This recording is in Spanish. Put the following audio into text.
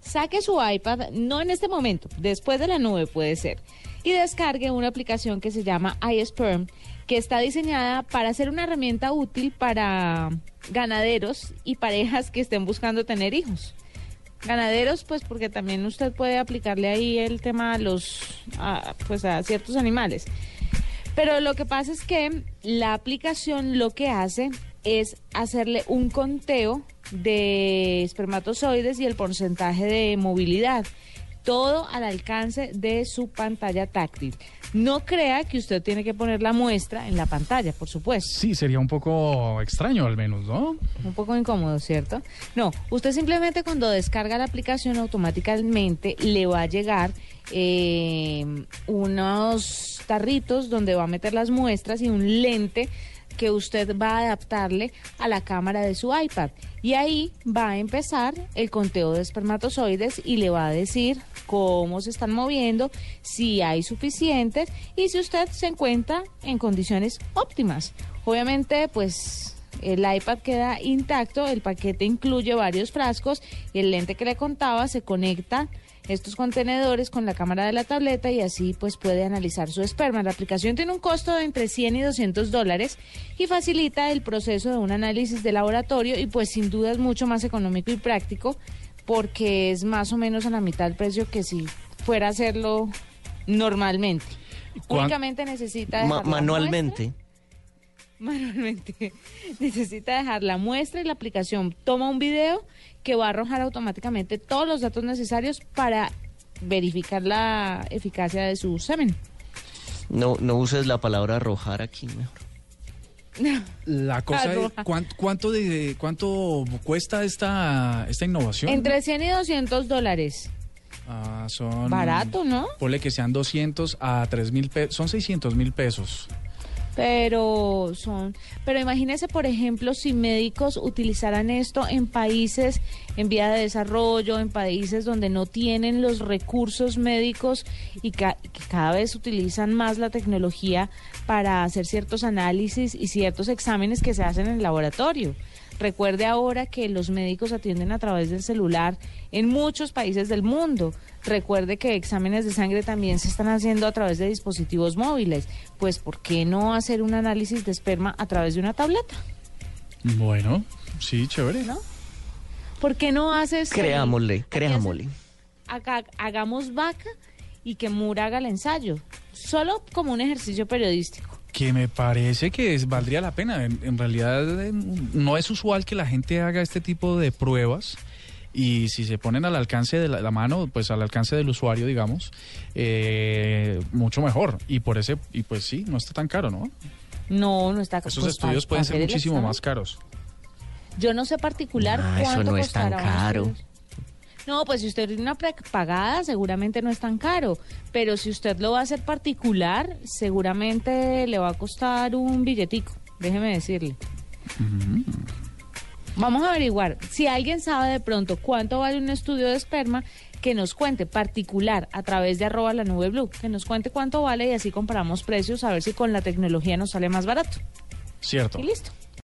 Saque su iPad, no en este momento, después de la nube puede ser, y descargue una aplicación que se llama iSperm, que está diseñada para ser una herramienta útil para ganaderos y parejas que estén buscando tener hijos. Ganaderos, pues porque también usted puede aplicarle ahí el tema a los, a, pues a ciertos animales. Pero lo que pasa es que la aplicación lo que hace es hacerle un conteo de espermatozoides y el porcentaje de movilidad. Todo al alcance de su pantalla táctil. No crea que usted tiene que poner la muestra en la pantalla, por supuesto. Sí, sería un poco extraño al menos, ¿no? Un poco incómodo, ¿cierto? No, usted simplemente cuando descarga la aplicación automáticamente le va a llegar eh, unos tarritos donde va a meter las muestras y un lente que usted va a adaptarle a la cámara de su iPad. Y ahí va a empezar el conteo de espermatozoides y le va a decir cómo se están moviendo, si hay suficientes y si usted se encuentra en condiciones óptimas. Obviamente, pues el iPad queda intacto, el paquete incluye varios frascos y el lente que le contaba se conecta estos contenedores con la cámara de la tableta y así pues puede analizar su esperma. La aplicación tiene un costo de entre 100 y 200 dólares y facilita el proceso de un análisis de laboratorio y pues sin duda es mucho más económico y práctico porque es más o menos a la mitad del precio que si fuera a hacerlo normalmente. Únicamente necesita Ma- manualmente. manualmente necesita dejar la muestra y la aplicación toma un video que va a arrojar automáticamente todos los datos necesarios para verificar la eficacia de su semen. No, no uses la palabra arrojar aquí mejor. La cosa es, Arroja. ¿cuán- ¿cuánto, de, ¿cuánto cuesta esta, esta innovación? Entre 100 y 200 dólares. Ah, son... Barato, ¿no? Ponle que sean 200 a 3 mil pesos, son 600 mil pesos. Pero son, pero imagínese, por ejemplo, si médicos utilizaran esto en países en vía de desarrollo, en países donde no tienen los recursos médicos y ca- que cada vez utilizan más la tecnología para hacer ciertos análisis y ciertos exámenes que se hacen en el laboratorio. Recuerde ahora que los médicos atienden a través del celular en muchos países del mundo. Recuerde que exámenes de sangre también se están haciendo a través de dispositivos móviles. Pues, ¿por qué no hacer un análisis de esperma a través de una tableta? Bueno, sí, chévere. ¿No? ¿Por qué no haces... Creámosle, creámosle. haga- hagamos vaca y que Mura haga el ensayo. Solo como un ejercicio periodístico. Que me parece que es- valdría la pena. En, en realidad eh, no es usual que la gente haga este tipo de pruebas y si se ponen al alcance de la, la mano, pues al alcance del usuario, digamos, eh, mucho mejor. Y por ese, y pues sí, no está tan caro, ¿no? No, no está... Esos pues, estudios para- pueden para ser muchísimo examen. más caros. Yo no sé particular Ah, eso no es tan caro. No, pues si usted tiene una prepagada, seguramente no es tan caro. Pero si usted lo va a hacer particular, seguramente le va a costar un billetico. Déjeme decirle. Vamos a averiguar. Si alguien sabe de pronto cuánto vale un estudio de esperma, que nos cuente particular a través de arroba la nube blue. Que nos cuente cuánto vale y así comparamos precios a ver si con la tecnología nos sale más barato. Cierto. Y listo.